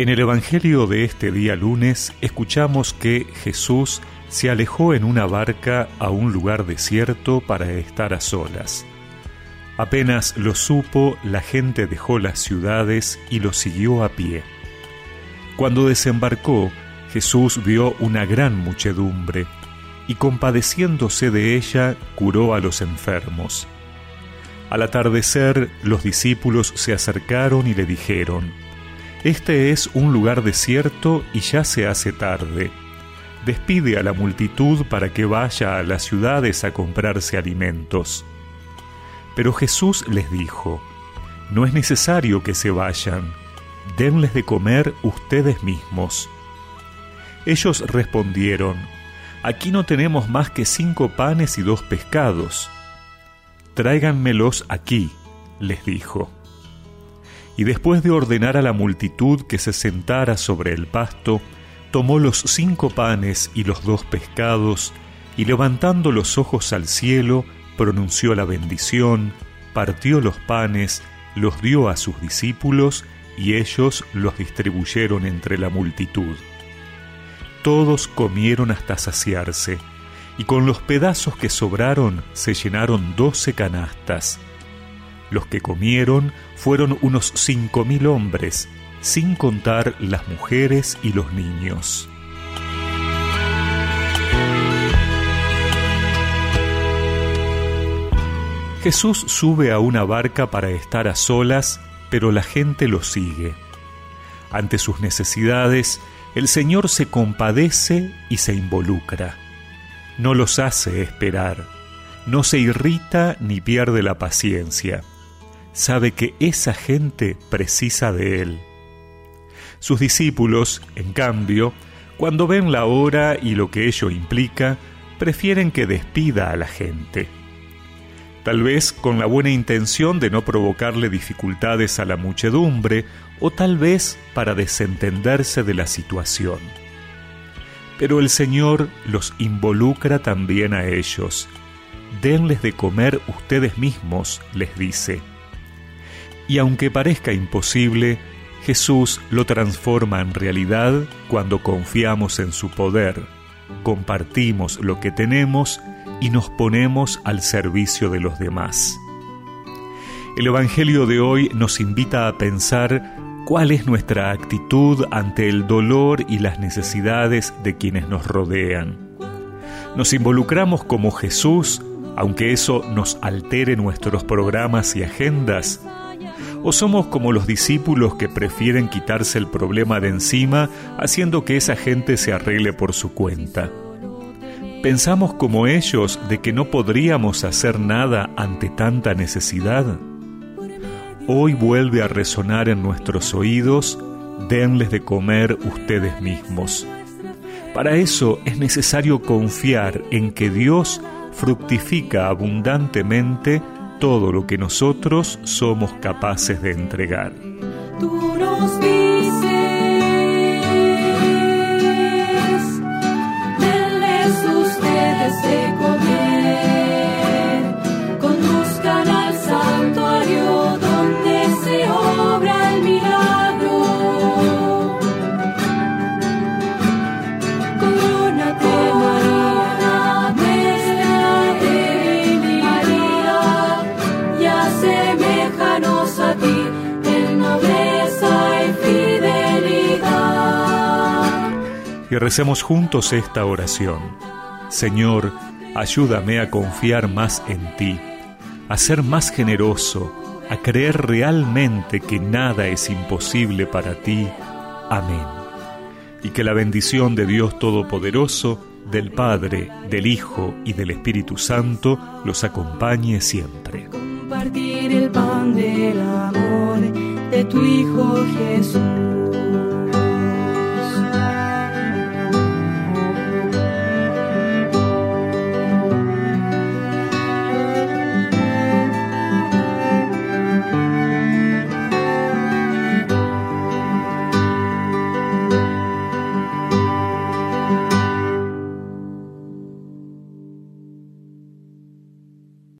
En el Evangelio de este día lunes escuchamos que Jesús se alejó en una barca a un lugar desierto para estar a solas. Apenas lo supo, la gente dejó las ciudades y lo siguió a pie. Cuando desembarcó, Jesús vio una gran muchedumbre y compadeciéndose de ella, curó a los enfermos. Al atardecer, los discípulos se acercaron y le dijeron, Este es un lugar desierto y ya se hace tarde. Despide a la multitud para que vaya a las ciudades a comprarse alimentos. Pero Jesús les dijo, No es necesario que se vayan, denles de comer ustedes mismos. Ellos respondieron, Aquí no tenemos más que cinco panes y dos pescados. Tráiganmelos aquí, les dijo. Y después de ordenar a la multitud que se sentara sobre el pasto, tomó los cinco panes y los dos pescados, y levantando los ojos al cielo, pronunció la bendición, partió los panes, los dio a sus discípulos, y ellos los distribuyeron entre la multitud. Todos comieron hasta saciarse, y con los pedazos que sobraron se llenaron doce canastas. Los que comieron fueron unos cinco mil hombres, sin contar las mujeres y los niños. Jesús sube a una barca para estar a solas, pero la gente lo sigue. Ante sus necesidades, el Señor se compadece y se involucra. No los hace esperar, no se irrita ni pierde la paciencia. Sabe que esa gente precisa de Él. Sus discípulos, en cambio, cuando ven la hora y lo que ello implica, prefieren que despida a la gente. Tal vez con la buena intención de no provocarle dificultades a la muchedumbre o tal vez para desentenderse de la situación. Pero el Señor los involucra también a ellos. Denles de comer ustedes mismos, les dice. Y aunque parezca imposible, Jesús lo transforma en realidad cuando confiamos en su poder, compartimos lo que tenemos y nos ponemos al servicio de los demás. El Evangelio de hoy nos invita a pensar cuál es nuestra actitud ante el dolor y las necesidades de quienes nos rodean. Nos involucramos como Jesús, aunque eso nos altere nuestros programas y agendas, ¿O somos como los discípulos que prefieren quitarse el problema de encima haciendo que esa gente se arregle por su cuenta? ¿Pensamos como ellos de que no podríamos hacer nada ante tanta necesidad? Hoy vuelve a resonar en nuestros oídos, denles de comer ustedes mismos. Para eso es necesario confiar en que Dios fructifica abundantemente todo lo que nosotros somos capaces de entregar. Y recemos juntos esta oración. Señor, ayúdame a confiar más en ti, a ser más generoso, a creer realmente que nada es imposible para ti. Amén. Y que la bendición de Dios Todopoderoso, del Padre, del Hijo y del Espíritu Santo los acompañe siempre. Compartir el pan del amor de tu Hijo Jesús.